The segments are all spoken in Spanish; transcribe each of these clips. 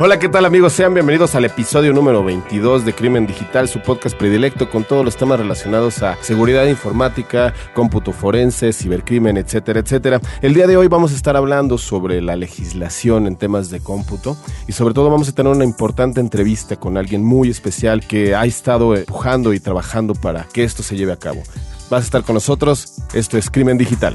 Hola, ¿qué tal amigos? Sean bienvenidos al episodio número 22 de Crimen Digital, su podcast predilecto con todos los temas relacionados a seguridad informática, cómputo forense, cibercrimen, etcétera, etcétera. El día de hoy vamos a estar hablando sobre la legislación en temas de cómputo y sobre todo vamos a tener una importante entrevista con alguien muy especial que ha estado empujando y trabajando para que esto se lleve a cabo. Vas a estar con nosotros, esto es Crimen Digital.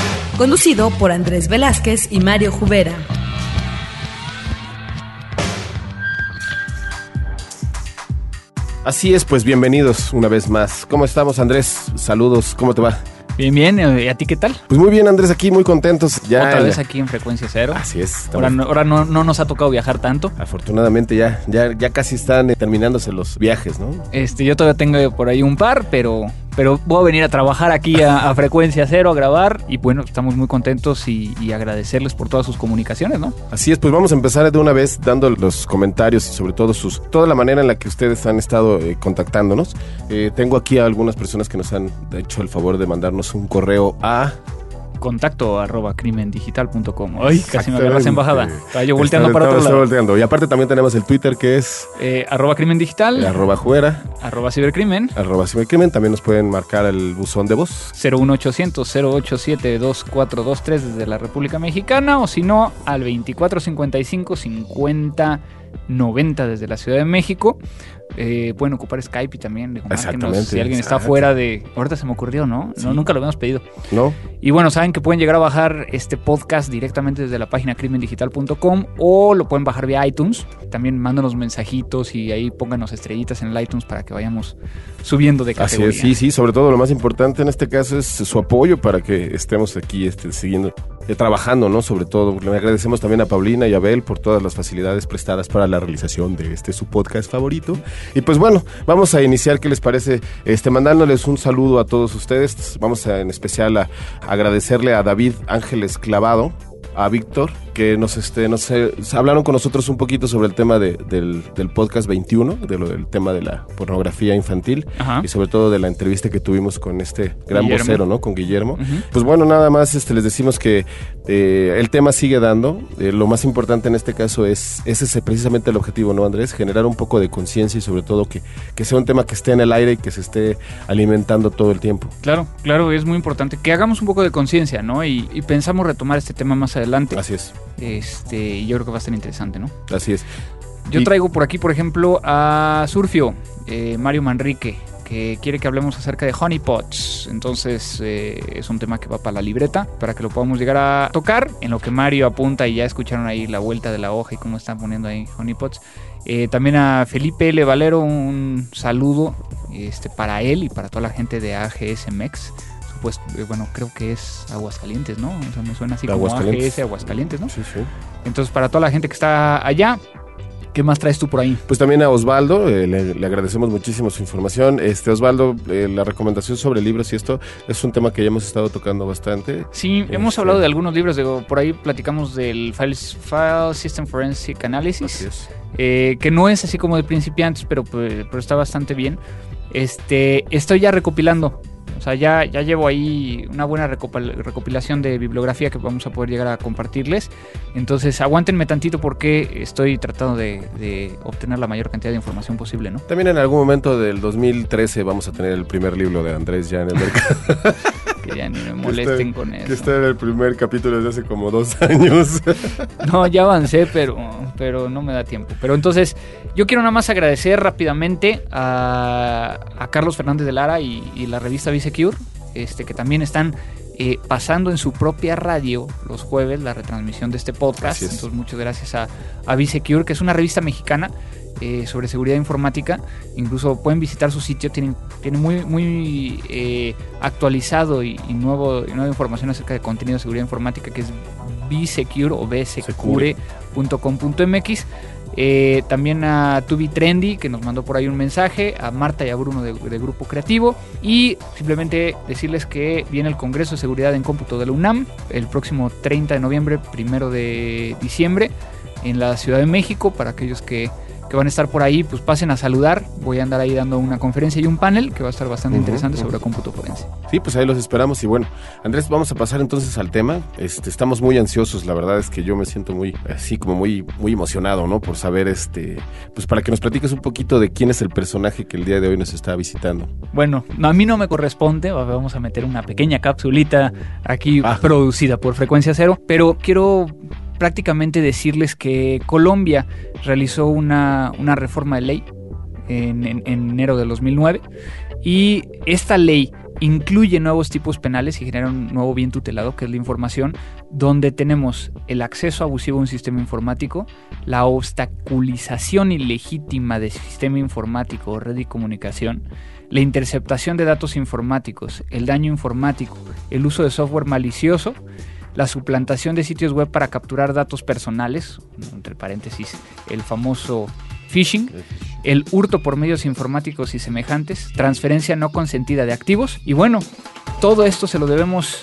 conducido por Andrés Velázquez y Mario Jubera. Así es, pues bienvenidos una vez más. ¿Cómo estamos, Andrés? Saludos, ¿cómo te va? Bien, bien. ¿Y a ti qué tal? Pues muy bien, Andrés, aquí muy contentos. Ya Otra vez aquí en Frecuencia Cero. Así es. Ahora, no, ahora no, no, nos ha tocado viajar tanto. Afortunadamente ya, ya, ya casi están terminándose los viajes, ¿no? Este, yo todavía tengo por ahí un par, pero pero voy a venir a trabajar aquí a, frecuencia cero, a grabar y bueno, estamos muy contentos y, agradecerles por todas sus comunicaciones, ¿no? Así es, pues vamos a empezar de una vez dando los comentarios y sobre todo sus toda la manera en la que ustedes han estado eh, contactándonos. Eh, tengo aquí a algunas personas que nos han hecho el favor de mandarnos un correo a contacto arroba crimendigital.com. Ay, casi me agarras embajada. Estaba yo volteando para otro lado. Volteando. Y aparte también tenemos el Twitter que es... Eh, arroba crimendigital. arroba juera. Arroba cibercrimen. Arroba cibercrimen. También nos pueden marcar el buzón de voz. 01800 087 2423 desde la República Mexicana o si no al 2455 50 90 desde la Ciudad de México. Eh, pueden ocupar Skype y también Exactamente. si alguien está fuera de... Ahorita se me ocurrió, ¿no? no nunca lo habíamos pedido. No. Y bueno, saben que pueden llegar a bajar este podcast directamente desde la página crimendigital.com o lo pueden bajar vía iTunes. También mándanos mensajitos y ahí pónganos estrellitas en el iTunes para que vayamos subiendo de categoría. Así es, sí, sí. Sobre todo lo más importante en este caso es su apoyo para que estemos aquí este, siguiendo eh, trabajando, ¿no? Sobre todo, le agradecemos también a Paulina y a Abel por todas las facilidades prestadas para la realización de este su podcast favorito. Y pues bueno, vamos a iniciar, ¿qué les parece? Este, mandándoles un saludo a todos ustedes. Vamos a, en especial a agradecerle a David Ángeles Clavado, a Víctor, que nos, este, nos hablaron con nosotros un poquito sobre el tema de, del, del, podcast 21, de lo, del tema de la pornografía infantil y sobre todo de la entrevista que tuvimos con este gran vocero, ¿no? Con Guillermo. Pues bueno, nada más este, les decimos que eh, el tema sigue dando. Eh, lo más importante en este caso es, ese es precisamente el objetivo, ¿no, Andrés? Generar un poco de conciencia y sobre todo que, que sea un tema que esté en el aire y que se esté alimentando todo el tiempo. Claro, claro, es muy importante que hagamos un poco de conciencia, ¿no? Y, y pensamos retomar este tema más adelante. Así es. Este, yo creo que va a ser interesante, ¿no? Así es. Yo traigo por aquí, por ejemplo, a Surfio, eh, Mario Manrique, que quiere que hablemos acerca de honeypots. Entonces eh, es un tema que va para la libreta, para que lo podamos llegar a tocar. En lo que Mario apunta y ya escucharon ahí la vuelta de la hoja y cómo están poniendo ahí honeypots. Eh, también a Felipe L. Valero, un saludo este, para él y para toda la gente de AGS MEX pues eh, bueno, creo que es Aguascalientes, ¿no? O sea, me suena así como AGS Aguascalientes, ¿no? Sí, sí. Entonces, para toda la gente que está allá, ¿Qué más traes tú por ahí? Pues también a Osvaldo, eh, le, agradecemos muchísimo su información. Este Osvaldo, eh, la recomendación sobre libros y esto es un tema que ya hemos estado tocando bastante. Sí, hemos este, hablado de algunos libros, digo, por ahí platicamos del File, File System Forensic Analysis, que no es así como de principiantes, pero, pues, pero está bastante bien. Este, estoy ya recopilando o sea, ya, ya llevo ahí una buena recopilación de bibliografía que vamos a poder llegar a compartirles. Entonces, aguántenme tantito porque estoy tratando de, obtener la mayor cantidad de información posible, ¿no? También en algún momento del 2013 vamos a tener el primer libro de Andrés ya en el mercado. me molesten con eso. Que está en el primer capítulo desde hace como dos años. no, ya avancé, pero, pero no me da tiempo. Pero entonces, yo quiero nada más agradecer rápidamente a, Carlos Fernández de Lara y, y la revista Vice este, que también están eh, pasando en su propia radio los jueves la retransmisión de este podcast. Entonces, muchas gracias a, a que es una revista mexicana eh, sobre seguridad informática. Incluso pueden visitar su sitio, tienen, tienen muy, muy eh, actualizado y, nuevo, nueva información acerca de contenido de seguridad informática, que es bsecure o bsecure.com.mx. Eh, también a Tubi Trendy, que nos mandó por ahí un mensaje, a Marta y a Bruno de, de, Grupo Creativo. Y simplemente decirles que viene el Congreso de Seguridad en Cómputo de la UNAM el próximo 30 de noviembre, primero de diciembre, en la Ciudad de México, para aquellos que que van a estar por ahí, pues pasen a saludar. Voy a andar ahí dando una conferencia y un panel que va a estar bastante interesante sobre cómputo forense. Sí, pues ahí los esperamos y bueno, Andrés, vamos a pasar entonces al tema. Este, estamos muy ansiosos, la verdad es que yo me siento muy así como muy muy emocionado, ¿no? Por saber este, pues para que nos platiques un poquito de quién es el personaje que el día de hoy nos está visitando. Bueno, a mí no me corresponde, vamos a meter una pequeña capsulita aquí ah. producida por Frecuencia Cero, pero quiero prácticamente decirles que Colombia realizó una, reforma de ley en, enero de 2009 y esta ley incluye nuevos tipos penales y genera un nuevo bien tutelado, que es la información, donde tenemos el acceso abusivo a un sistema informático, la obstaculización ilegítima de sistema informático o red de comunicación, la interceptación de datos informáticos, el daño informático, el uso de software malicioso la suplantación de sitios web para capturar datos personales, entre paréntesis, el famoso phishing, el hurto por medios informáticos y semejantes, transferencia no consentida de activos y bueno, todo esto se lo debemos,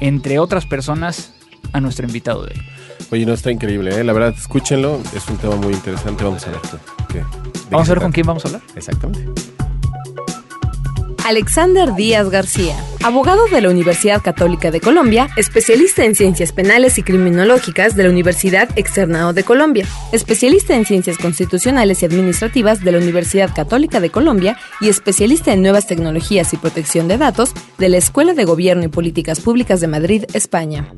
entre otras personas, a nuestro invitado de hoy. Oye, no está increíble, ¿eh? la verdad, escúchenlo, es un tema muy interesante, vamos a ver. vamos a ver con quién vamos a hablar. Exactamente. Alexander Díaz García, abogado de la Universidad Católica de Colombia, especialista en ciencias penales y criminológicas de la Universidad Externado de Colombia, especialista en ciencias constitucionales y administrativas de la Universidad Católica de Colombia y especialista en nuevas tecnologías y protección de datos de la Escuela de Gobierno y Políticas Públicas de Madrid, España.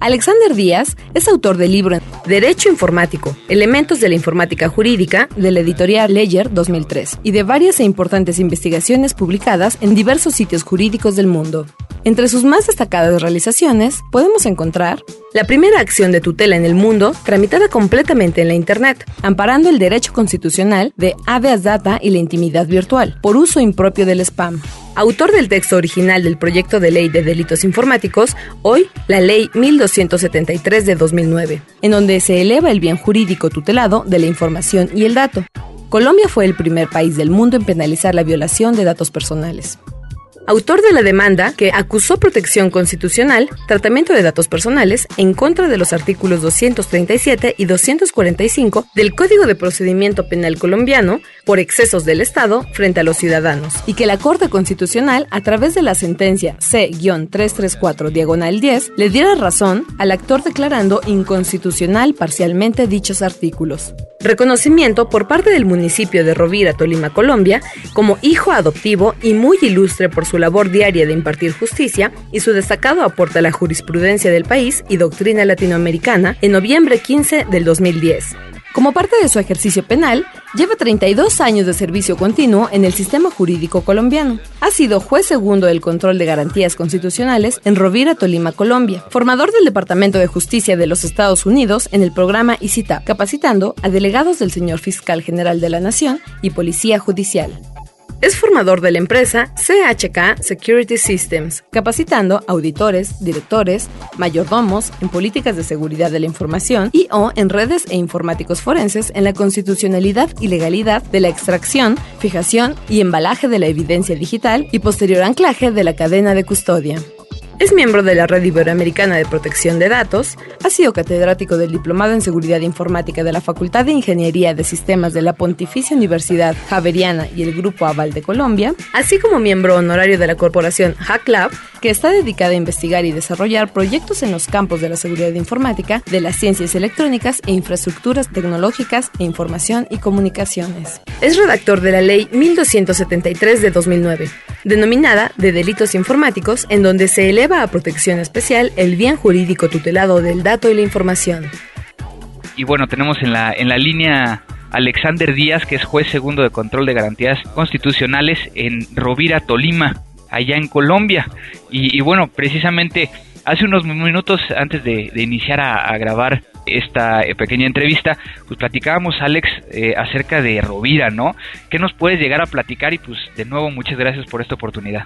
Alexander Díaz es autor del libro Derecho Informático, Elementos de la Informática Jurídica, de la editorial Ledger 2003, y de varias e importantes investigaciones publicadas en diversos sitios jurídicos del mundo. Entre sus más destacadas realizaciones podemos encontrar la primera acción de tutela en el mundo tramitada completamente en la Internet, amparando el derecho constitucional de habeas data y la intimidad virtual, por uso impropio del spam. Autor del texto original del proyecto de ley de delitos informáticos, hoy la ley 1273 de 2009, en donde se eleva el bien jurídico tutelado de la información y el dato. Colombia fue el primer país del mundo en penalizar la violación de datos personales autor de la demanda que acusó protección constitucional, tratamiento de datos personales, en contra de los artículos 237 y 245 del Código de Procedimiento Penal colombiano por excesos del Estado frente a los ciudadanos, y que la Corte Constitucional, a través de la sentencia C-334 diagonal 10, le diera razón al actor declarando inconstitucional parcialmente dichos artículos. Reconocimiento por parte del municipio de Rovira, Tolima, Colombia, como hijo adoptivo y muy ilustre por su labor diaria de impartir justicia y su destacado aporte a la jurisprudencia del país y doctrina latinoamericana en noviembre 15 del 2010. Como parte de su ejercicio penal, lleva 32 años de servicio continuo en el sistema jurídico colombiano. Ha sido juez segundo del control de garantías constitucionales en Rovira, Tolima, Colombia. Formador del Departamento de Justicia de los Estados Unidos en el programa ICITA, capacitando a delegados del señor fiscal general de la Nación y Policía Judicial. Es formador de la empresa CHK Security Systems, capacitando auditores, directores, mayordomos en políticas de seguridad de la información y o en redes e informáticos forenses en la constitucionalidad y legalidad de la extracción, fijación y embalaje de la evidencia digital y posterior anclaje de la cadena de custodia. Es miembro de la Red Iberoamericana de Protección de Datos, ha sido catedrático del Diplomado en Seguridad Informática de la Facultad de Ingeniería de Sistemas de la Pontificia Universidad Javeriana y el Grupo Aval de Colombia, así como miembro honorario de la corporación HackLab, que está dedicada a investigar y desarrollar proyectos en los campos de la seguridad informática, de las ciencias electrónicas e infraestructuras tecnológicas e información y comunicaciones. Es redactor de la Ley 1273 de 2009, denominada de delitos informáticos, en donde se eleva a protección especial el bien jurídico tutelado del dato y la información. Y bueno, tenemos en la, en la línea Alexander Díaz, que es juez segundo de control de garantías constitucionales en Rovira, Tolima, allá en Colombia. Y, bueno, precisamente hace unos minutos antes de, iniciar a, grabar esta eh, pequeña entrevista, pues platicábamos, Alex, eh, acerca de Rovira, ¿no? ¿Qué nos puedes llegar a platicar? Y pues de nuevo, muchas gracias por esta oportunidad.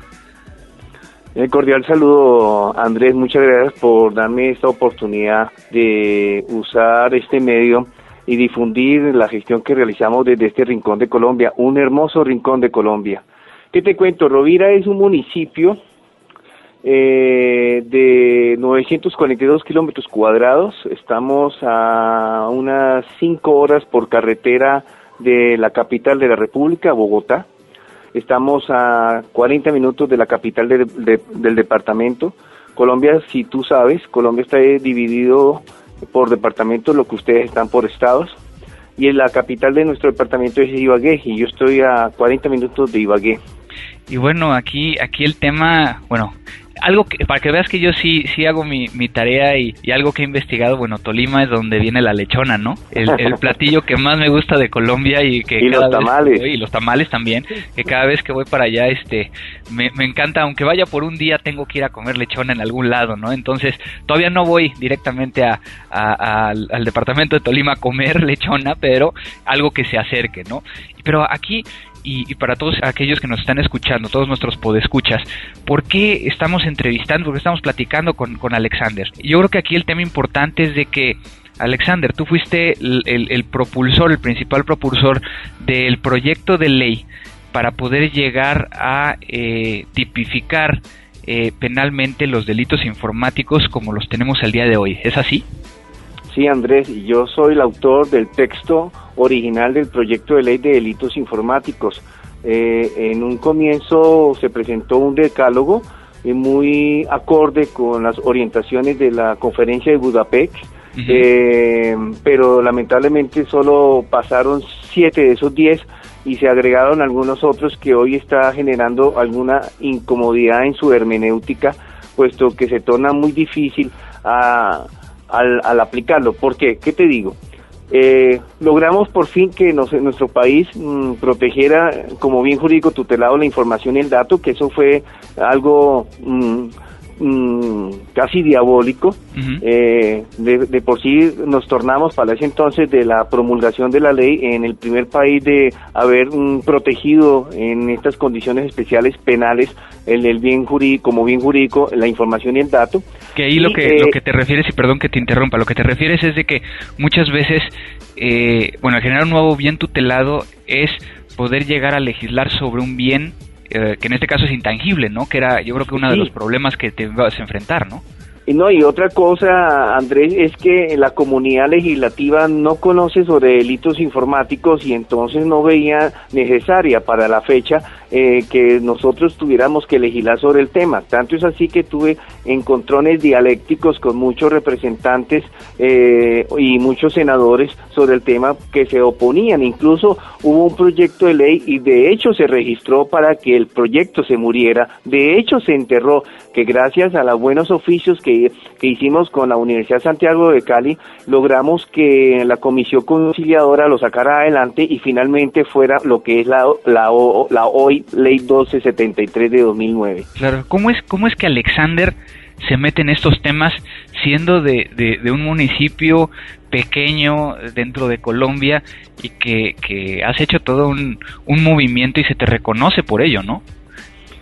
Un cordial saludo, Andrés. Muchas gracias por darme esta oportunidad de usar este medio y difundir la gestión que realizamos desde este rincón de Colombia, un hermoso rincón de Colombia. ¿Qué te cuento? Rovira es un municipio eh, de 942 kilómetros cuadrados. Estamos a unas 5 horas por carretera de la capital de la República, Bogotá. Estamos a 40 minutos de la capital del departamento. Colombia, si tú sabes, Colombia está dividido por departamentos, lo que ustedes están por estados. Y la capital de nuestro departamento es Ibagué y yo estoy a 40 minutos de Ibagué. Y bueno, aquí, aquí el tema, bueno, algo que, para que veas que yo sí, sí hago mi, mi tarea y, algo que he investigado, bueno, Tolima es donde viene la lechona, ¿no? El, platillo que más me gusta de Colombia y que... Y los tamales. y los tamales también, que cada vez que voy para allá, este, me, me encanta, aunque vaya por un día, tengo que ir a comer lechona en algún lado, ¿no? Entonces, todavía no voy directamente a, al, al departamento de Tolima a comer lechona, pero algo que se acerque, ¿no? Pero aquí y, para todos aquellos que nos están escuchando, todos nuestros podescuchas, ¿por qué estamos entrevistando, por qué estamos platicando con, Alexander? Yo creo que aquí el tema importante es de que Alexander, tú fuiste el, propulsor, el principal propulsor del proyecto de ley para poder llegar a eh, tipificar eh, penalmente los delitos informáticos como los tenemos el día de hoy. ¿Es así? Sí, Andrés, y yo soy el autor del texto original del proyecto de ley de delitos informáticos. Eh, en un comienzo se presentó un decálogo eh, muy acorde con las orientaciones de la conferencia de Budapest, eh, pero lamentablemente solo pasaron siete de esos diez y se agregaron algunos otros que hoy está generando alguna incomodidad en su hermenéutica, puesto que se torna muy difícil a al, al aplicarlo. porque qué? te digo? Eh, logramos por fin que nuestro país mm, protegiera como bien jurídico tutelado la información y el dato, que eso fue algo mm, Mm, casi diabólico. Eh, de, por sí nos tornamos para ese entonces de la promulgación de la ley en el primer país de haber protegido en estas condiciones especiales penales el, el, bien jurídico, como bien jurídico, la información y el dato. Que ahí lo, que, lo eh, que te refieres, y perdón que te interrumpa, lo que te refieres es de que muchas veces, eh, bueno, generar un nuevo bien tutelado es poder llegar a legislar sobre un bien eh, que en este caso es intangible, ¿no? Que era, yo creo que uno de los problemas que te vas a enfrentar, ¿no? Y no, y otra cosa, Andrés, es que la comunidad legislativa no conoce sobre delitos informáticos y entonces no veía necesaria para la fecha eh, que nosotros tuviéramos que legislar sobre el tema. Tanto es así que tuve encontrones dialécticos con muchos representantes eh, y muchos senadores sobre el tema que se oponían. Incluso hubo un proyecto de ley y de hecho se registró para que el proyecto se muriera. De hecho se enterró que gracias a los buenos oficios que, que hicimos con la Universidad Santiago de Cali, logramos que la comisión conciliadora lo sacara adelante y finalmente fuera lo que es la, la, la hoy Ley 1273 de 2009. Claro, ¿cómo es, cómo es que Alexander se mete en estos temas siendo de, de, un municipio pequeño dentro de Colombia y que, que has hecho todo un, un, movimiento y se te reconoce por ello, ¿no?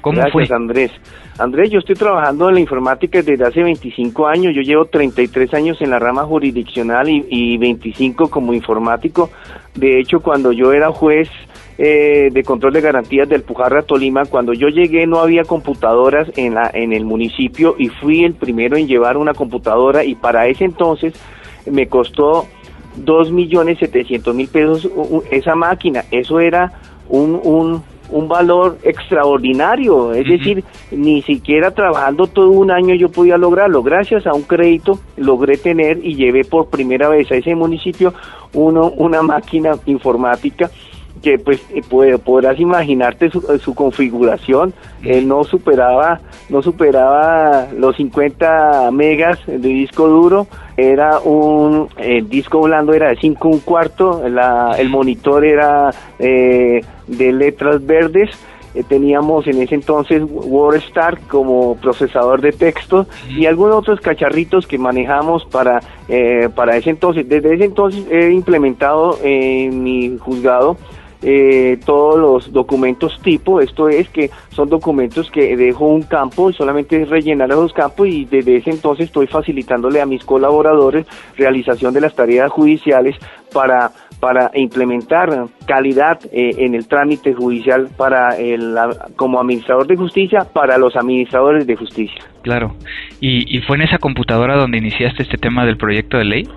¿Cómo Gracias, Andrés. Andrés, yo estoy trabajando en la informática desde hace 25 años. Yo llevo 33 años en la rama jurisdiccional y, y 25 como informático. De hecho, cuando yo era juez eh, de control de garantías del Pujarra Tolima, cuando yo llegué no había computadoras en, la, en el municipio y fui el primero en llevar una computadora y para ese entonces me costó dos millones setecientos mil pesos esa máquina. Eso era un, un, un valor extraordinario, es decir, ni siquiera trabajando todo un año yo podía lograrlo. Gracias a un crédito logré tener y llevé por primera vez a ese municipio uno, una máquina informática que pues eh, podrás imaginarte su, su configuración, él no superaba, no superaba los 50 megas de disco duro, era un el disco blando era de 5 un cuarto, la, el monitor era eh, de letras verdes, eh, teníamos en ese entonces WordStar como procesador de texto y algunos otros cacharritos que manejamos para, para ese entonces. Desde ese entonces he implementado en mi juzgado eh, todos los documentos tipo, esto es que son documentos que dejo un campo y solamente es rellenar esos campos y desde ese entonces estoy facilitándole a mis colaboradores realización de las tareas judiciales para para implementar calidad eh, en el trámite judicial para el como administrador de justicia para los administradores de justicia. Claro. ¿Y, y fue en esa computadora donde iniciaste este tema del proyecto de ley?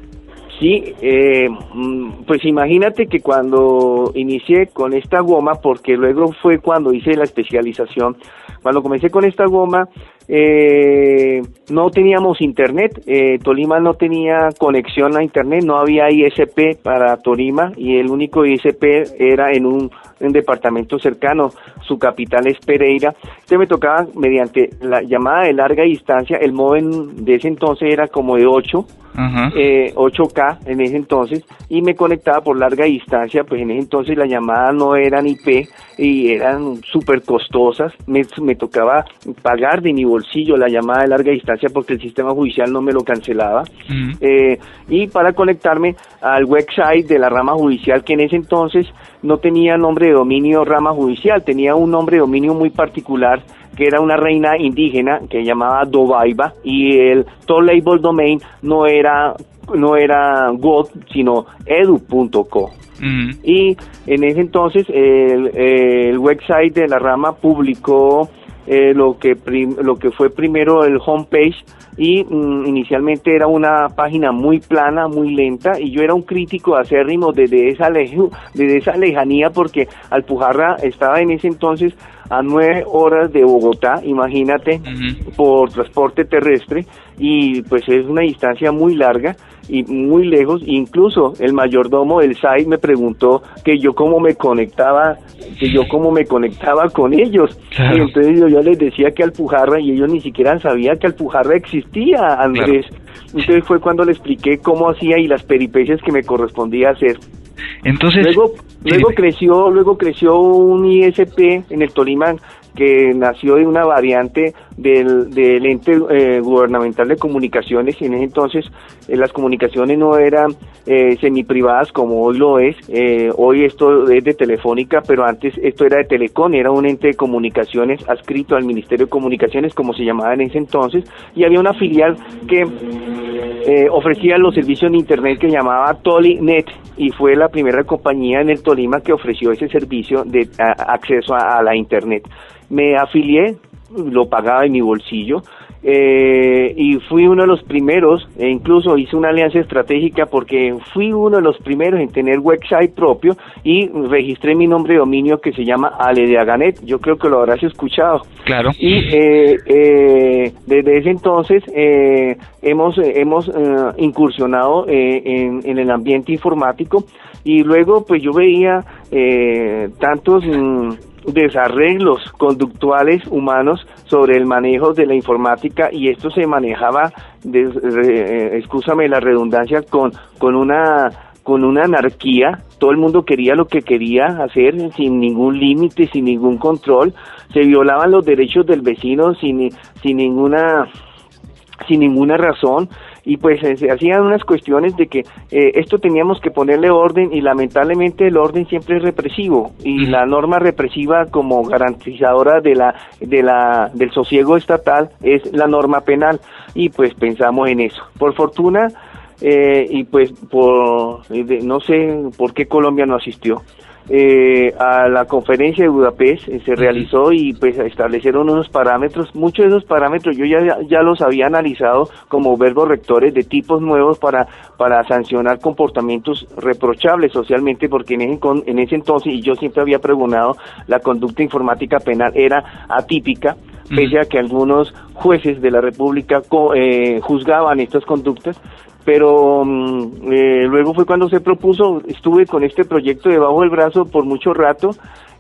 Sí, eh, mm, pues imagínate que cuando inicié con esta goma, porque luego fue cuando hice la especialización, cuando comencé con esta goma, eh, no teníamos internet, eh, Tolima no tenía conexión a internet, no había ISP para Tolima y el único ISP era en un, departamento cercano, su capital es Pereira. Entonces me tocaba mediante la llamada de larga distancia, el modem de ese entonces era como de 8, 8K eh, en ese entonces y me conectaba por larga distancia, pues en ese entonces la llamada no eran IP y eran súper costosas, me, me tocaba pagar de mi bolsillo la llamada de larga distancia porque el sistema judicial no me lo cancelaba. Eh, y para conectarme al website de la rama judicial que en ese entonces no tenía nombre de dominio rama judicial, tenía un nombre de dominio muy particular que era una reina indígena que llamaba Dobaiba y el label domain no era no era God sino edu.co. Y en ese entonces el, el website de la rama publicó eh, lo que lo que fue primero el homepage y mm, inicialmente era una página muy plana, muy lenta y yo era un crítico acérrimo desde esa desde esa lejanía porque Alpujarra estaba en ese entonces a nueve horas de Bogotá, imagínate, por transporte terrestre y pues es una distancia muy larga y muy lejos, incluso el mayordomo del SAI me preguntó que yo cómo me conectaba, que yo cómo me conectaba con ellos. Y entonces yo, les decía que Alpujarra y ellos ni siquiera sabían que Alpujarra existía, Andrés. Entonces fue cuando le expliqué cómo hacía y las peripecias que me correspondía hacer. Entonces, luego, luego creció, luego creció un ISP en el Tolima que nació de una variante del, del ente eh, gubernamental de comunicaciones y en ese entonces eh, las comunicaciones no eran eh, semiprivadas como hoy lo es, eh, hoy esto es de Telefónica, pero antes esto era de Telecom, era un ente de comunicaciones adscrito al Ministerio de Comunicaciones como se llamaba en ese entonces y había una filial que ofrecía los servicios de internet que llamaba ToliNet y fue la primera compañía en el Tolima que ofreció ese servicio de acceso a la internet. Me afilié, lo pagaba en mi bolsillo, eh, y fui uno de los primeros, e incluso hice una alianza estratégica porque fui uno de los primeros en tener website propio y registré mi nombre de dominio que se llama Ale de Aganet. Yo creo que lo habrás escuchado. Claro. Y eh, eh, desde ese entonces hemos, hemos incursionado en, en, el ambiente informático y luego pues yo veía tantos... Mm, desarreglos conductuales humanos sobre el manejo de la informática y esto se manejaba, eh, la redundancia, con, con una con una anarquía, todo el mundo quería lo que quería hacer sin ningún límite, sin ningún control, se violaban los derechos del vecino sin, sin ninguna sin ninguna razón y pues eh, se hacían unas cuestiones de que eh, esto teníamos que ponerle orden y lamentablemente el orden siempre es represivo y la norma represiva como garantizadora de la de la del sosiego estatal es la norma penal y pues pensamos en eso. Por fortuna eh, y pues por no sé por qué Colombia no asistió eh, a la conferencia de Budapest eh, se realizó y pues establecieron unos parámetros, muchos de esos parámetros yo ya, ya los había analizado como verbos rectores de tipos nuevos para, para sancionar comportamientos reprochables socialmente porque en ese, en ese entonces, y yo siempre había pregonado, la conducta informática penal era atípica, pese a que algunos jueces de la República eh, juzgaban estas conductas, pero mm, eh, luego fue cuando se propuso, estuve con este proyecto debajo del brazo por mucho rato,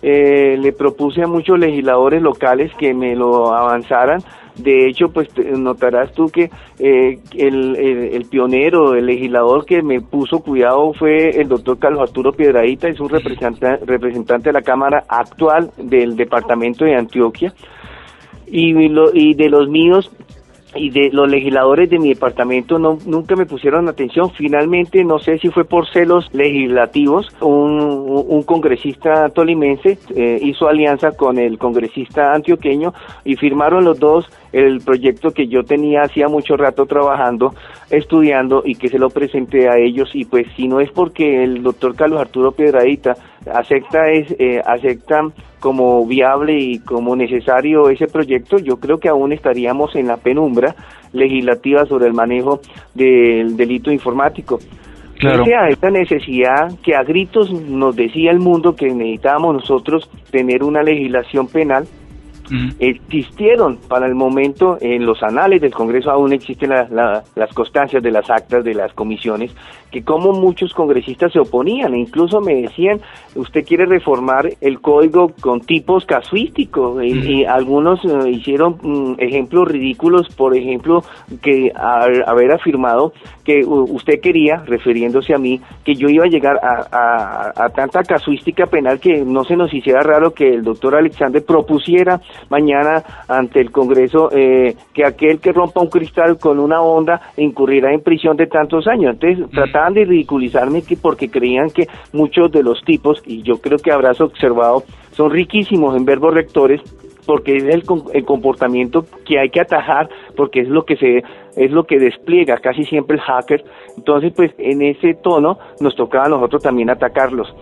eh, le propuse a muchos legisladores locales que me lo avanzaran, de hecho, pues notarás tú que eh, el, el, pionero, el legislador que me puso cuidado fue el doctor Carlos Arturo Piedradita, es un representante, representante de la Cámara actual del departamento de Antioquia. Y, y de los míos y de los legisladores de mi departamento no, nunca me pusieron atención. Finalmente, no sé si fue por celos legislativos, un, congresista tolimense eh, hizo alianza con el congresista antioqueño y firmaron los dos el proyecto que yo tenía hacía mucho rato trabajando, estudiando y que se lo presenté a ellos y pues si no es porque el doctor Carlos Arturo Piedradita acepta es eh, acepta como viable y como necesario ese proyecto, yo creo que aún estaríamos en la penumbra legislativa sobre el manejo del delito informático. Claro. a esta necesidad que a gritos nos decía el mundo que necesitábamos nosotros tener una legislación penal existieron para el momento en los anales del Congreso aún existen las constancias de las actas de las comisiones que como muchos congresistas se oponían e incluso me decían usted quiere reformar el código con tipos casuísticos y, algunos eh, hicieron mm, ejemplos ridículos por ejemplo que haber afirmado que usted quería refiriéndose a mí que yo iba a llegar a, a tanta casuística penal que no se nos hiciera raro que el doctor Alexander propusiera mañana ante el Congreso eh, que aquel que rompa un cristal con una onda incurrirá en prisión de tantos años. Entonces trataban de ridiculizarme que porque creían que muchos de los tipos, y yo creo que habrás observado, son riquísimos en verbos rectores porque es el, el, comportamiento que hay que atajar, porque es lo que se es lo que despliega casi siempre el hacker. Entonces, pues en ese tono nos tocaba a nosotros también atacarlos.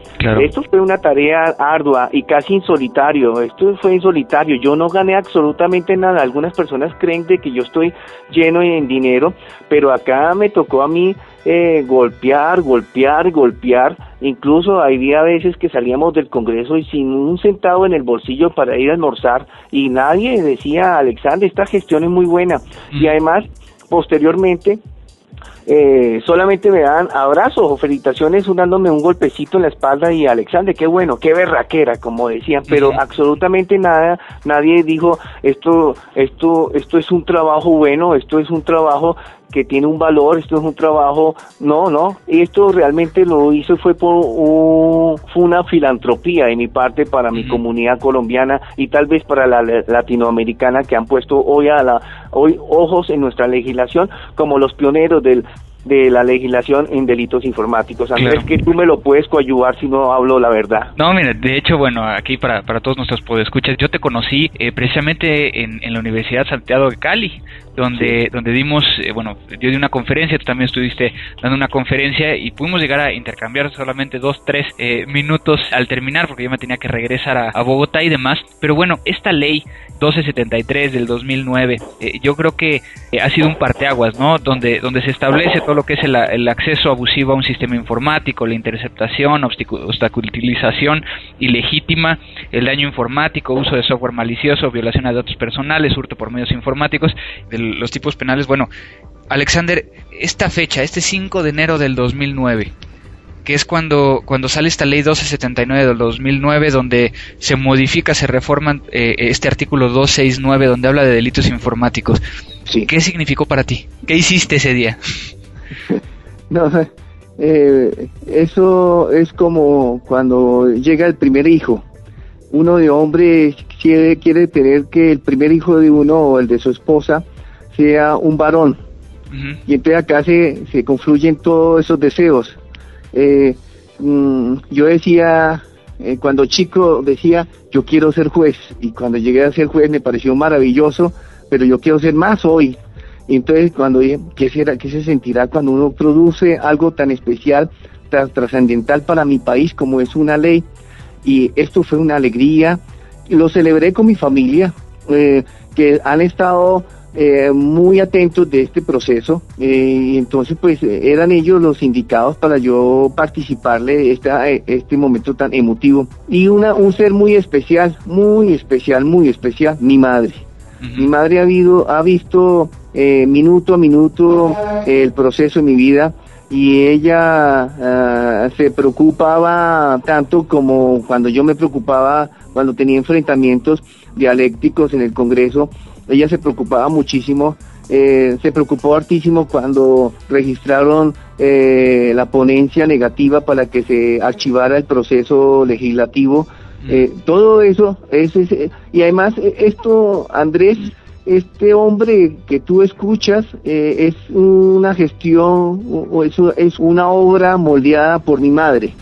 Esto fue una tarea ardua y casi insolitario. Esto fue insolitario. Yo no gané absolutamente nada. Algunas personas creen de que yo estoy lleno en dinero, pero acá me tocó a mí eh, golpear, golpear, golpear. Incluso había veces que salíamos del Congreso y sin un centavo en el bolsillo para ir a almorzar y nadie decía, Alexander, esta gestión es muy buena. Y mm. además, posteriormente, eh, solamente me dan abrazos o felicitaciones dándome un golpecito en la espalda y Alexander, qué bueno, qué berraquera, como decían, pero absolutamente nada, nadie dijo esto, esto, esto es un trabajo bueno, esto es un trabajo que tiene un valor, esto es un trabajo, no, no, esto realmente lo hizo fue por fue una filantropía de mi parte para mi comunidad colombiana y tal vez para la latinoamericana que han puesto hoy a la hoy ojos en nuestra legislación como los pioneros del de la legislación en delitos informáticos. Andrés, que tú me lo puedes coayudar si no hablo la verdad. No, mira, de hecho, bueno, aquí para, para todos nuestros podescuchas, yo te conocí eh, precisamente en, en, la Universidad Santiago de Cali, donde, donde dimos, eh, bueno, yo di una conferencia, tú también estuviste dando una conferencia y pudimos llegar a intercambiar solamente dos, tres eh, minutos al terminar, porque yo me tenía que regresar a, a Bogotá y demás. Pero bueno, esta ley 1273 del 2009, yo creo que ha sido un parteaguas, ¿no? Donde, donde se establece todo lo que es el, acceso abusivo a un sistema informático, la interceptación, obstaculización ilegítima, el daño informático, uso de software malicioso, violación de datos personales, hurto por medios informáticos, de los tipos penales. Bueno, Alexander, esta fecha, este 5 de enero del 2009, que es cuando, cuando sale esta ley 1279 del 2009, donde se modifica, se reforma eh, este artículo 269, donde habla de delitos informáticos. ¿Qué significó para ti? ¿Qué hiciste ese día? no, eh, eso es como cuando llega el primer hijo. Uno de hombre quiere, quiere tener que el primer hijo de uno o el de su esposa sea un varón. Y entonces acá se, se confluyen todos esos deseos. Eh, mm, yo decía, eh, cuando chico decía, yo quiero ser juez. Y cuando llegué a ser juez me pareció maravilloso, pero yo quiero ser más hoy. Y entonces cuando dije, ¿qué, será, ¿qué se sentirá cuando uno produce algo tan especial, tan trascendental para mi país como es una ley? Y esto fue una alegría. Lo celebré con mi familia, eh, que han estado eh, muy atentos de este proceso eh, y entonces pues eran ellos los indicados para yo participarle esta, este momento tan emotivo y una, un ser muy especial, muy especial, muy especial, mi madre. Mi madre ha, habido, ha visto eh, minuto a minuto el proceso de mi vida y ella ah, se preocupaba tanto como cuando yo me preocupaba cuando tenía enfrentamientos dialécticos en el Congreso, ella se preocupaba muchísimo, eh, se preocupó hartísimo cuando registraron eh, la ponencia negativa para que se archivara el proceso legislativo. todo eso, es, y además esto, Andrés, este hombre que tú escuchas eh, es una gestión o es, es una obra moldeada por mi madre.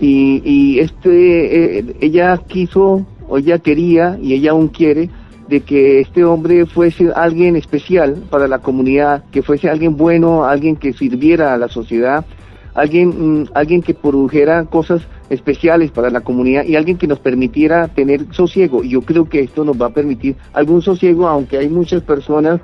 y, y, este, eh, ella quiso, o ella quería, y ella aún quiere, de que este hombre fuese alguien especial para la comunidad, que fuese alguien bueno, alguien que sirviera a la sociedad, alguien, mm, alguien que produjera cosas especiales para la comunidad y alguien que nos permitiera tener sosiego. Y yo creo que esto nos va a permitir algún sosiego, aunque hay muchas personas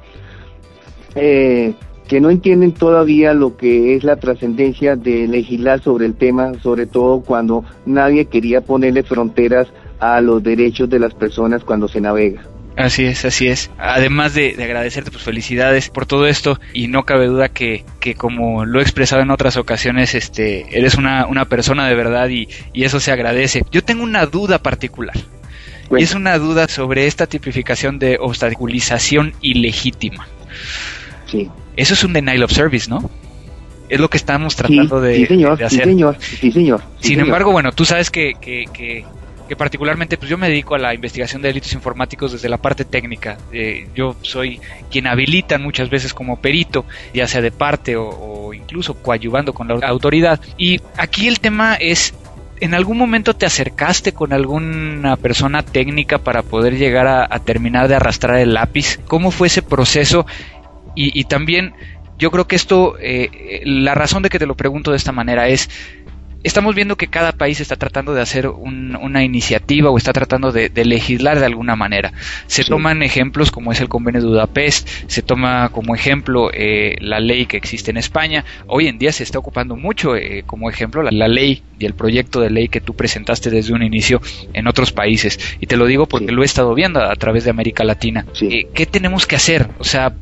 eh, que no entienden todavía lo que es la trascendencia de legislar sobre el tema, sobre todo cuando nadie quería ponerle fronteras a los derechos de las personas cuando se navega. Así es, así es. Además de, agradecerte, pues felicidades por todo esto y no cabe duda que, que como lo he expresado en otras ocasiones, este, eres una, una persona de verdad y, y eso se agradece. Yo tengo una duda particular. Y es una duda sobre esta tipificación de obstaculización ilegítima. Sí. Eso es un denial of service, ¿no? Es lo que estamos tratando de, sí, señor, hacer. Sí, señor. Sí, señor. Sin embargo, bueno, tú sabes que, que, que que particularmente pues yo me dedico a la investigación de delitos informáticos desde la parte técnica. Eh, yo soy quien habilitan muchas veces como perito, ya sea de parte o, incluso coadyuvando con la autoridad. Y aquí el tema es ¿En algún momento te acercaste con alguna persona técnica para poder llegar a, terminar de arrastrar el lápiz? ¿Cómo fue ese proceso? Y, también yo creo que esto, eh, la razón de que te lo pregunto de esta manera es, estamos viendo que cada país está tratando de hacer una iniciativa o está tratando de, legislar de alguna manera. Se toman ejemplos como es el convenio de Budapest, se toma como ejemplo eh, la ley que existe en España. Hoy en día se está ocupando mucho eh, como ejemplo la, ley y el proyecto de ley que tú presentaste desde un inicio en otros países. Y te lo digo porque lo he estado viendo a, través de América Latina. Eh, ¿Qué tenemos que hacer? O sea,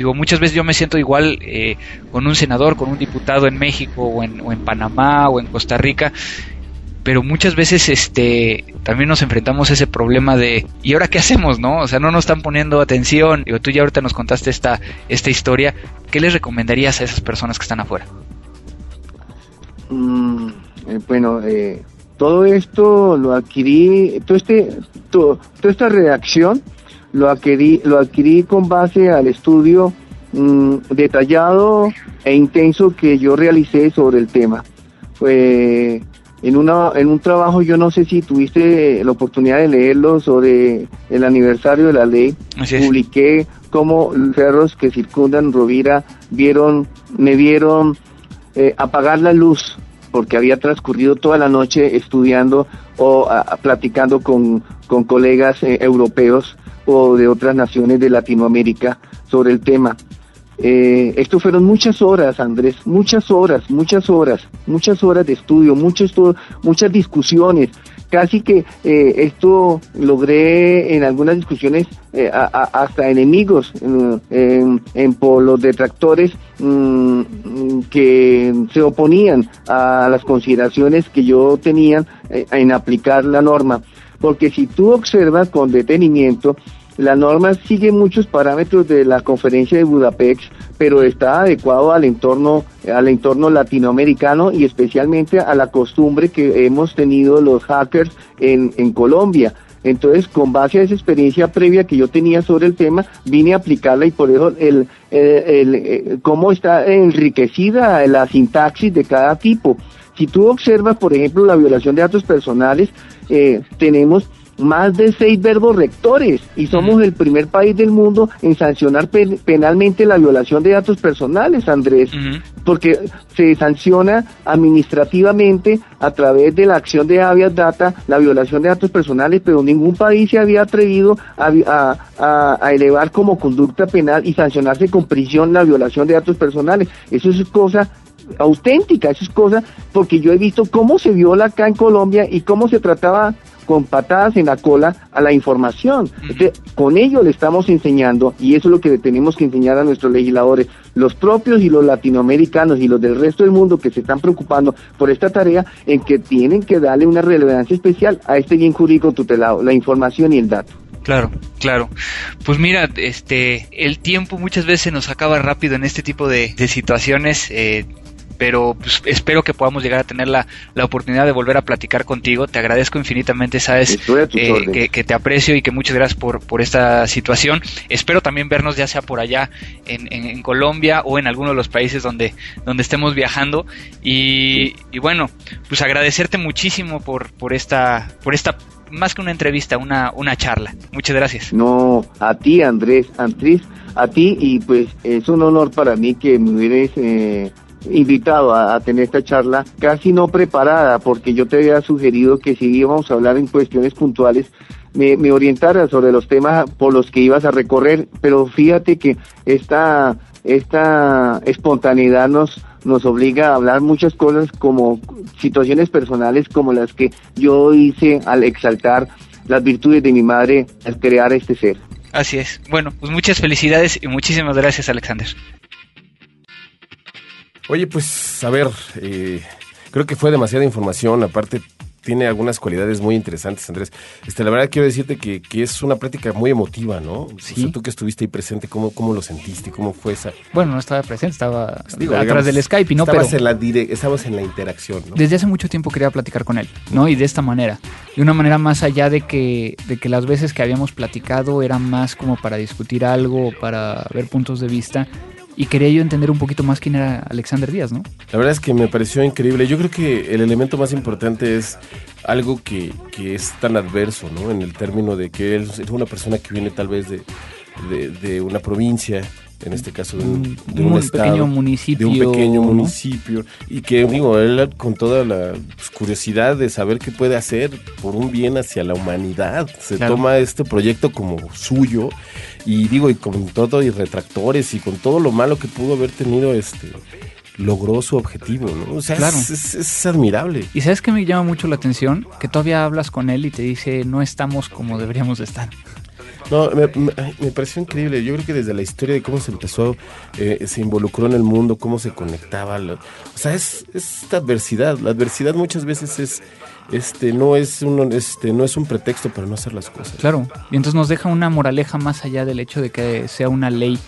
Digo, muchas veces yo me siento igual eh, con un senador, con un diputado en México o en, Panamá o en Costa Rica, pero muchas veces este también nos enfrentamos a ese problema de ¿y ahora qué hacemos, no? O sea, no nos están poniendo atención. Digo, tú ya ahorita nos contaste esta esta historia, ¿qué les recomendarías a esas personas que están afuera? Mm, eh, bueno, eh, todo esto lo adquirí, todo este, toda esta reacción lo adquirí, lo adquirí con base al estudio mm, detallado e intenso que yo realicé sobre el tema. Fue en, una, en un trabajo, yo no sé si tuviste la oportunidad de leerlo sobre el aniversario de la ley, publiqué cómo los perros que circundan Rovira vieron, me vieron eh, apagar la luz porque había transcurrido toda la noche estudiando o platicando con, con colegas eh, europeos o de otras naciones de Latinoamérica sobre el tema. Eh, esto fueron muchas horas, Andrés, muchas horas, muchas horas, muchas horas de estudio, muchas, muchas discusiones. Casi que eh, esto logré en algunas discusiones eh, hasta enemigos en, por los detractores mm, que se oponían a las consideraciones que yo tenía en aplicar la norma. Porque si tú observas con detenimiento, la norma sigue muchos parámetros de la conferencia de Budapest, pero está adecuado al entorno, al entorno latinoamericano y especialmente a la costumbre que hemos tenido los hackers en, Colombia. Entonces, con base a esa experiencia previa que yo tenía sobre el tema, vine a aplicarla y por eso el, el, eh, cómo está enriquecida la sintaxis de cada tipo. Si tú observas, por ejemplo, la violación de datos personales, eh, tenemos más de seis verbos rectores y somos el primer país del mundo en sancionar penalmente la violación de datos personales, Andrés, porque se sanciona administrativamente a través de la acción de habeas data la violación de datos personales, pero ningún país se había atrevido a, a elevar como conducta penal y sancionarse con prisión la violación de datos personales. Eso es cosa auténtica, eso es cosa, porque yo he visto cómo se viola acá en Colombia y cómo se trataba con patadas en la cola a la información. con ello le estamos enseñando, y eso es lo que tenemos que enseñar a nuestros legisladores, los propios y los latinoamericanos y los del resto del mundo que se están preocupando por esta tarea, en que tienen que darle una relevancia especial a este bien jurídico tutelado, la información y el dato. Claro, claro. Pues mira, este, el tiempo muchas veces nos acaba rápido en este tipo de, situaciones. Eh, pero pues, espero que podamos llegar a tener la, la, oportunidad de volver a platicar contigo. Te agradezco infinitamente, sabes eh, que, te aprecio y que muchas gracias por, por esta situación. Espero también vernos ya sea por allá en, en, Colombia o en alguno de los países donde, donde estemos viajando. Y, y bueno, pues agradecerte muchísimo por, por esta, por esta más que una entrevista, una, una charla. Muchas gracias. No, a ti Andrés, Andrés, a ti y pues es un honor para mí que me hubieras eh, invitado a, tener esta charla casi no preparada porque yo te había sugerido que si íbamos a hablar en cuestiones puntuales me, me orientara sobre los temas por los que ibas a recorrer, pero fíjate que esta, esta espontaneidad nos, nos obliga a hablar muchas cosas como situaciones personales como las que yo hice al exaltar las virtudes de mi madre al crear este ser. Así es. Bueno, pues muchas felicidades y muchísimas gracias, Alexander. Oye, pues a ver, eh, creo que fue demasiada información. Aparte, tiene algunas cualidades muy interesantes, Andrés. Este, la verdad quiero decirte que, que es una práctica muy emotiva, ¿no? Sí. tú que estuviste ahí presente, ¿cómo, ¿cómo lo sentiste? ¿Cómo fue esa? Bueno, no estaba presente, estaba Digo, atrás del Skype, ¿no? Estabas, en la estabas en la interacción, ¿no? Desde hace mucho tiempo quería platicar con él, ¿no? Y de esta manera. De una manera más allá de que, de que las veces que habíamos platicado eran más como para discutir algo, para ver puntos de vista y quería yo entender un poquito más quién era Alexander Díaz, ¿no? La verdad es que me pareció increíble. Yo creo que el elemento más importante es algo que, que es tan adverso, ¿no? En el término de que él es una persona que viene tal vez de, de una provincia en este caso de un, pequeño municipio. De un pequeño municipio. Y que, digo, él con toda la pues, curiosidad de saber qué puede hacer por un bien hacia la humanidad, se toma este proyecto como suyo. Y digo, y con todo, y retractores, y con todo lo malo que pudo haber tenido, este logró su objetivo, ¿no? O sea, es, es, admirable. Y sabes que me llama mucho la atención que todavía hablas con él y te dice no estamos como deberíamos estar. No, me, pareció increíble. Yo creo que desde la historia de cómo se empezó, eh, se involucró en el mundo, cómo se conectaba. o sea, es, esta adversidad. La adversidad muchas veces es, este, no es un, este, no es un pretexto para no hacer las cosas. Claro. Y entonces nos deja una moraleja más allá del hecho de que sea una ley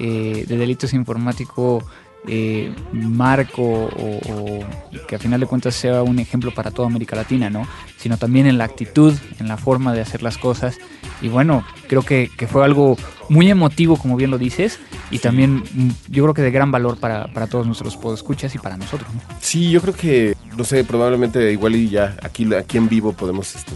eh, de delitos informáticos eh, marco o, que a final de cuentas sea un ejemplo para toda América Latina, ¿no? Sino también en la actitud, en la forma de hacer las cosas. Y bueno, creo que, fue algo muy emotivo, como bien lo dices, y también mm, yo creo que de gran valor para, para todos nuestros podescuchas y para nosotros, ¿no? Sí, yo creo que, no sé, probablemente igual y ya aquí, aquí en vivo podemos este,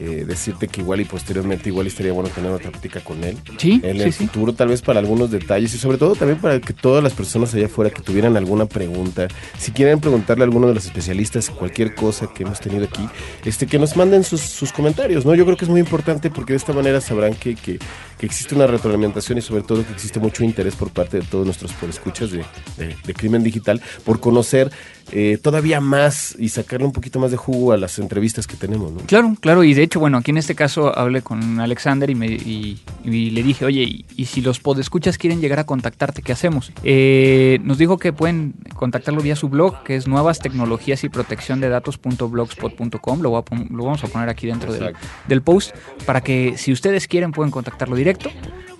eh, decirte que igual y posteriormente igual estaría bueno tener otra plática con él. Sí. En el futuro, tal vez para algunos detalles y sobre todo también para que todas las personas allá afuera que tuvieran alguna pregunta, si quieren preguntarle a alguno de los especialistas cualquier cosa que hemos tenido aquí, este que nos manden sus, comentarios, ¿no? Yo creo que es muy importante porque de esta manera sabrán que, que, existe una retroalimentación y sobre todo que existe mucho interés por parte de todos nuestros escuchas de, de, de Crimen Digital por conocer eh, todavía más y sacarle un poquito más de jugo a las entrevistas que tenemos. ¿no? Claro, claro, y de hecho, bueno, aquí en este caso hablé con Alexander y, me, y, le dije, oye, y, si los podescuchas quieren llegar a contactarte, ¿qué hacemos? Eh, nos dijo que pueden contactarlo vía su blog, que es nuevas tecnologías y protección de datos.blogspot.com, lo, lo vamos a poner aquí dentro del, del post, para que si ustedes quieren pueden contactarlo directo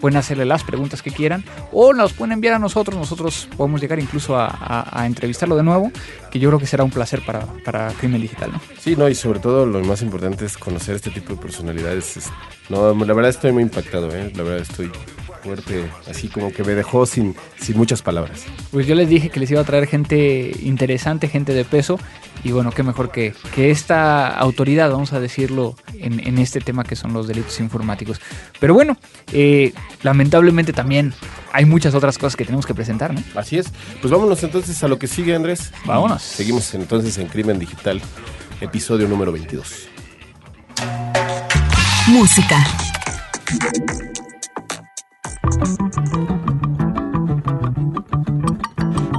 pueden hacerle las preguntas que quieran o nos pueden enviar a nosotros, nosotros podemos llegar incluso a, entrevistarlo de nuevo, que yo creo que será un placer para, para, Crimen Digital, ¿no? Sí, no, y sobre todo lo más importante es conocer este tipo de personalidades. No, la verdad estoy muy impactado, ¿eh? la verdad estoy fuerte, así como que me dejó sin, sin muchas palabras. Pues yo les dije que les iba a traer gente interesante, gente de peso, y bueno, qué mejor que, que esta autoridad, vamos a decirlo, en, en, este tema que son los delitos informáticos. Pero bueno, eh, lamentablemente también hay muchas otras cosas que tenemos que presentar, ¿no? Así es. Pues vámonos entonces a lo que sigue, Andrés. Vámonos. Seguimos entonces en Crimen Digital, episodio número 22. Música.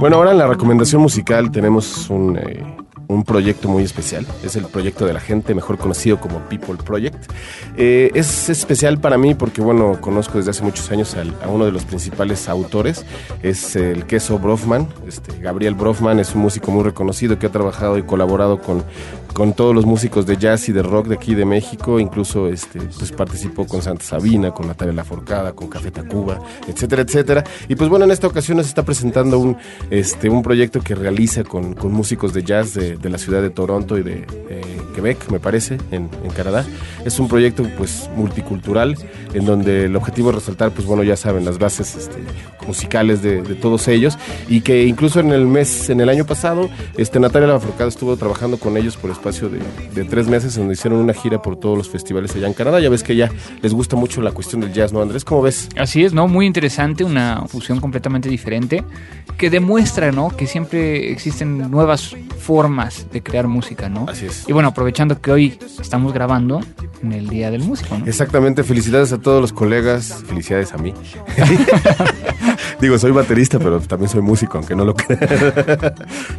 Bueno, ahora en la recomendación musical tenemos un, eh, un proyecto muy especial. Es el proyecto de la gente, mejor conocido como People Project. Eh, es especial para mí porque, bueno, conozco desde hace muchos años a uno de los principales autores. Es el queso Brofman. Este, Gabriel Brofman es un músico muy reconocido que ha trabajado y colaborado con, con todos los músicos de jazz y de rock de aquí de México, incluso este, pues participó con Santa Sabina, con Natalia Laforcada, con Café Tacuba, etcétera, etcétera. Y pues bueno, en esta ocasión nos está presentando un, este, un proyecto que realiza con, con músicos de jazz de, de, la ciudad de Toronto y de eh, Quebec, me parece, en, en, Canadá. Es un proyecto pues multicultural, en donde el objetivo es resaltar, pues bueno, ya saben, las bases este, musicales de, de, todos ellos, y que incluso en el mes, en el año pasado, este, Natalia Laforcada estuvo trabajando con ellos por espacio de, de, tres meses, donde hicieron una gira por todos los festivales allá en Canadá. Ya ves que ya les gusta mucho la cuestión del jazz, ¿no, Andrés? ¿Cómo ves? Así es, ¿no? Muy interesante, una fusión completamente diferente, que demuestra, ¿no? Que siempre existen nuevas formas de crear música, ¿no? Así es. Y bueno, aprovechando que hoy estamos grabando en el Día del Músico, ¿no? Exactamente, felicidades a todos los colegas, felicidades a mí. Digo, soy baterista, pero también soy músico, aunque no lo crean.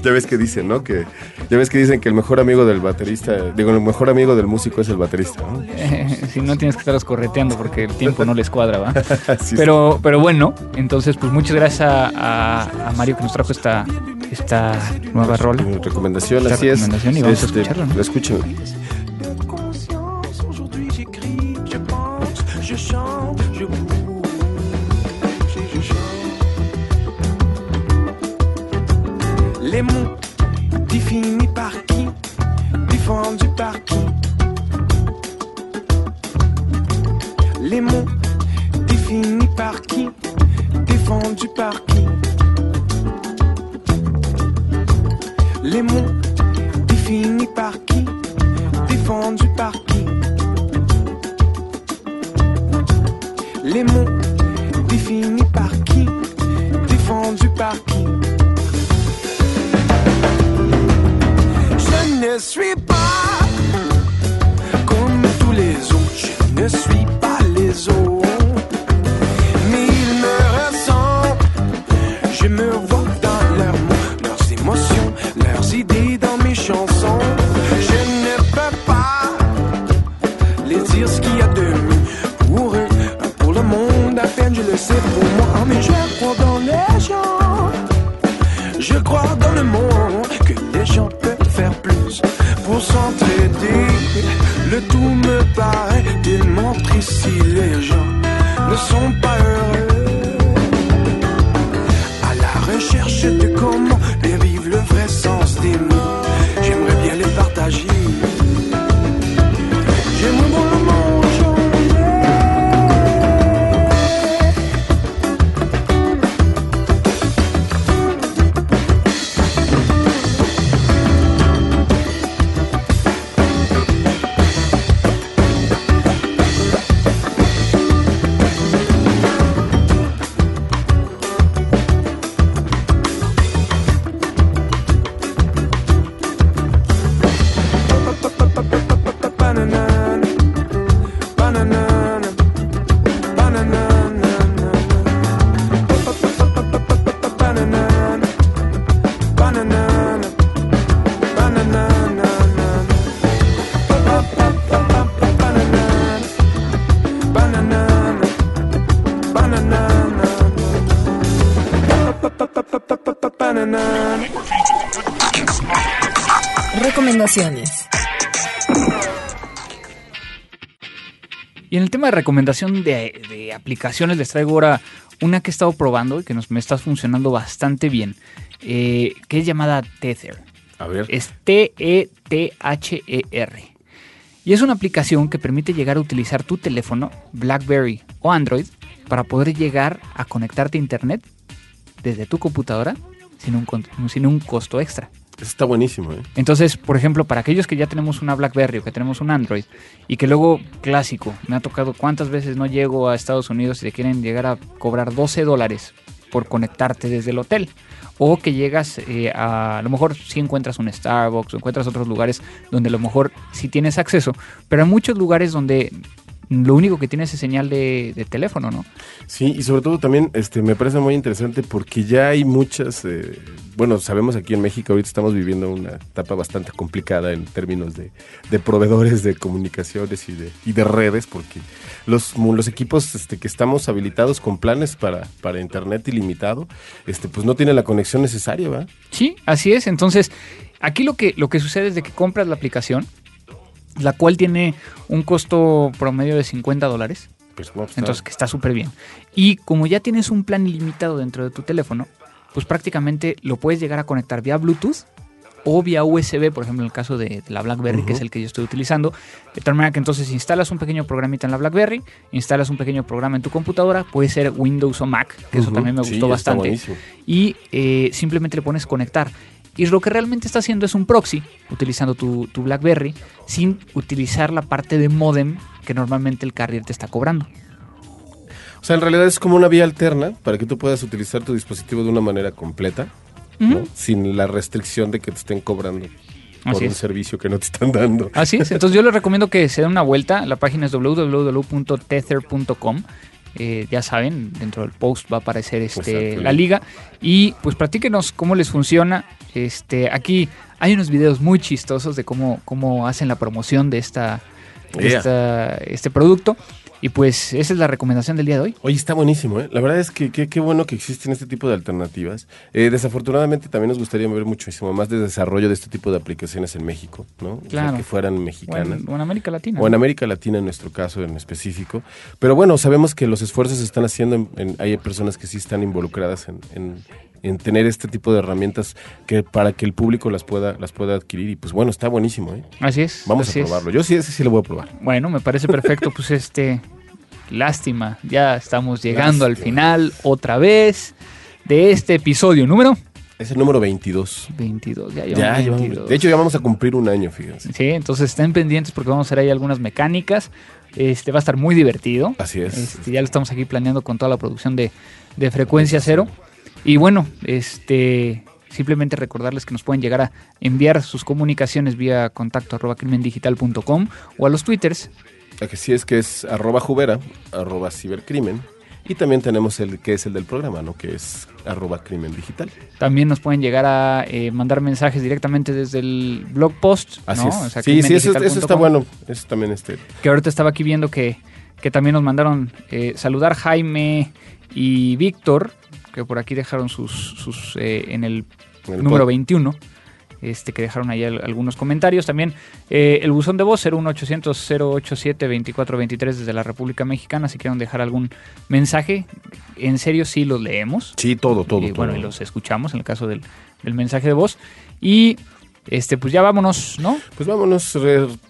ya ves que dicen, ¿no? Que ya ves que dicen que el mejor amigo del baterista, digo, el mejor amigo del músico es el baterista, ¿no? Eh, si no tienes que estarlos correteando porque el tiempo no les cuadra, ¿va? sí, pero, sí. pero bueno, entonces, pues muchas gracias a, Mario que nos trajo esta, esta nueva rol. Recomendación, esta así recomendación es. Y vamos este, impossible Recomendaciones. Y en el tema de recomendación de, de aplicaciones, les traigo ahora una que he estado probando y que nos, me está funcionando bastante bien, eh, que es llamada Tether. A ver. Es T-E-T-H-E-R. Y es una aplicación que permite llegar a utilizar tu teléfono, BlackBerry o Android, para poder llegar a conectarte a Internet desde tu computadora sin un, sin un costo extra. Está buenísimo, ¿eh? Entonces, por ejemplo, para aquellos que ya tenemos una BlackBerry o que tenemos un Android y que luego, clásico, me ha tocado cuántas veces no llego a Estados Unidos y te quieren llegar a cobrar 12 dólares por conectarte desde el hotel. O que llegas eh, a, a lo mejor si encuentras un Starbucks o encuentras otros lugares donde a lo mejor sí tienes acceso, pero hay muchos lugares donde lo único que tiene es señal de, de teléfono, ¿no? Sí, y sobre todo también este, me parece muy interesante porque ya hay muchas, eh, bueno, sabemos aquí en México ahorita estamos viviendo una etapa bastante complicada en términos de, de proveedores de comunicaciones y de, y de redes, porque los, los equipos este, que estamos habilitados con planes para, para internet ilimitado, este, pues no tienen la conexión necesaria, ¿verdad? Sí, así es. Entonces, aquí lo que, lo que sucede es de que compras la aplicación, la cual tiene un costo promedio de 50 dólares. Pues, Entonces, que está súper bien. Y como ya tienes un plan ilimitado dentro de tu teléfono, pues prácticamente lo puedes llegar a conectar vía Bluetooth o vía USB, por ejemplo, en el caso de, de la BlackBerry, que es el que yo estoy utilizando. De tal manera que entonces instalas un pequeño programita en la BlackBerry, instalas un pequeño programa en tu computadora, puede ser Windows o Mac, que eso también me gustó bastante. Y eh, simplemente le pones conectar. Y lo que realmente está haciendo es un proxy, utilizando tu, tu BlackBerry, sin utilizar la parte de modem que normalmente el carrier te está cobrando. O sea, en realidad es como una vía alterna para que tú puedas utilizar tu dispositivo de una manera completa, sin la restricción de que te estén cobrando por Así un es. servicio que no te están dando. Así es, entonces yo les recomiendo que se den una vuelta. La página es www.tether.com. Eh, ya saben, dentro del post va a aparecer este, Exacto. la liga. Y pues platíquenos cómo les funciona. Este, aquí hay unos videos muy chistosos de cómo, cómo hacen la promoción de, esta, Yeah. esta- este producto. Y pues esa es la recomendación del día de hoy. Oye, está buenísimo, ¿eh? La verdad es que qué bueno que existen este tipo de alternativas. Eh, desafortunadamente también nos gustaría ver muchísimo más de desarrollo de este tipo de aplicaciones en México, ¿no? O sea, Claro. que fueran O mexicanas. en, o en América Latina. O en América Latina en nuestro caso en específico. Pero bueno, sabemos que los esfuerzos se están haciendo, en- en- hay personas que sí están involucradas en, en- en tener este tipo de herramientas que para que el público las pueda, las pueda adquirir. Y pues bueno, está buenísimo, ¿eh? Así es. Vamos así a es. probarlo. Yo sí, ese sí lo voy a probar. Bueno, me parece perfecto. Pues este, lástima, ya estamos llegando al final otra vez de este episodio número Es el número 22. 22. Ya, Ya, llevamos 22. de hecho, ya vamos a cumplir un año, fíjense. Sí, entonces estén pendientes porque vamos a hacer ahí algunas mecánicas. Este va a estar muy divertido. Así es. Este, ya lo estamos aquí planeando con toda la producción de, de frecuencia cero. Y bueno, este simplemente recordarles que nos pueden llegar a enviar sus comunicaciones vía contacto arroba crimendigital.com o a los twitters La que sí es que es arroba jubera, arroba cibercrimen. Y también tenemos el que es el del programa, ¿no? Que es arroba crimen digital. También nos pueden llegar a eh, mandar mensajes directamente desde el blog post. Así ¿no? es. O sea, sí, sí, eso, está bueno. Eso también este. Que ahorita estaba aquí viendo que, que también nos mandaron eh, saludar Jaime y Víctor, que por aquí dejaron sus, sus eh, en el, número pod- 21. Este, que dejaron ahí al- algunos comentarios. También eh, el buzón de voz 01800-087-2423 desde la República Mexicana. Si quieren dejar algún mensaje, en serio sí los leemos. Sí, todo, todo. y, todo. bueno, y los escuchamos en el caso del, del mensaje de voz. Y este, pues ya vámonos, ¿no? Pues vámonos,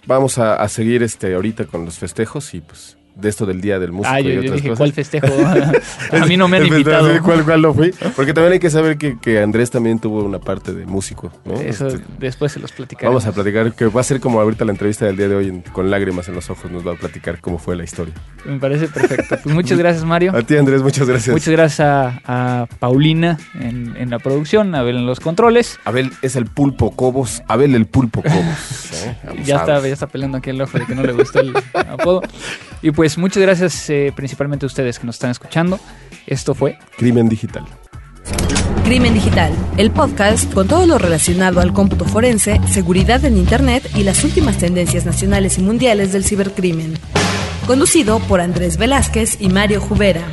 vamos a, a seguir este ahorita con los festejos y pues de esto del Día del Músico Ah, yo, y yo otras dije, cosas. ¿cuál festejo? a mí no me han invitado. ¿Cuál, cuál no fui? Porque también hay que saber que, que Andrés también tuvo una parte de músico, ¿no? Eso Este, después se los platicaré. Vamos a platicar, que va a ser como ahorita la entrevista del día de hoy, en- con lágrimas en los ojos, nos va a platicar cómo fue la historia. Me parece perfecto. Pues muchas gracias, Mario. A ti, Andrés, muchas gracias. Muchas gracias a, a Paulina en, en la producción, a Abel en los controles. Abel es el pulpo Cobos, Abel el pulpo Cobos. ¿eh? Ya Abusado. está, ya está peleando aquí el ojo de que no le gustó el apodo. Y pues muchas gracias eh, principalmente a ustedes que nos están escuchando. Esto fue Crimen digital. Crimen Digital, el podcast con todo lo relacionado al cómputo forense, seguridad en Internet y las últimas tendencias nacionales y mundiales del cibercrimen. Conducido por Andrés Velázquez y Mario Jubera.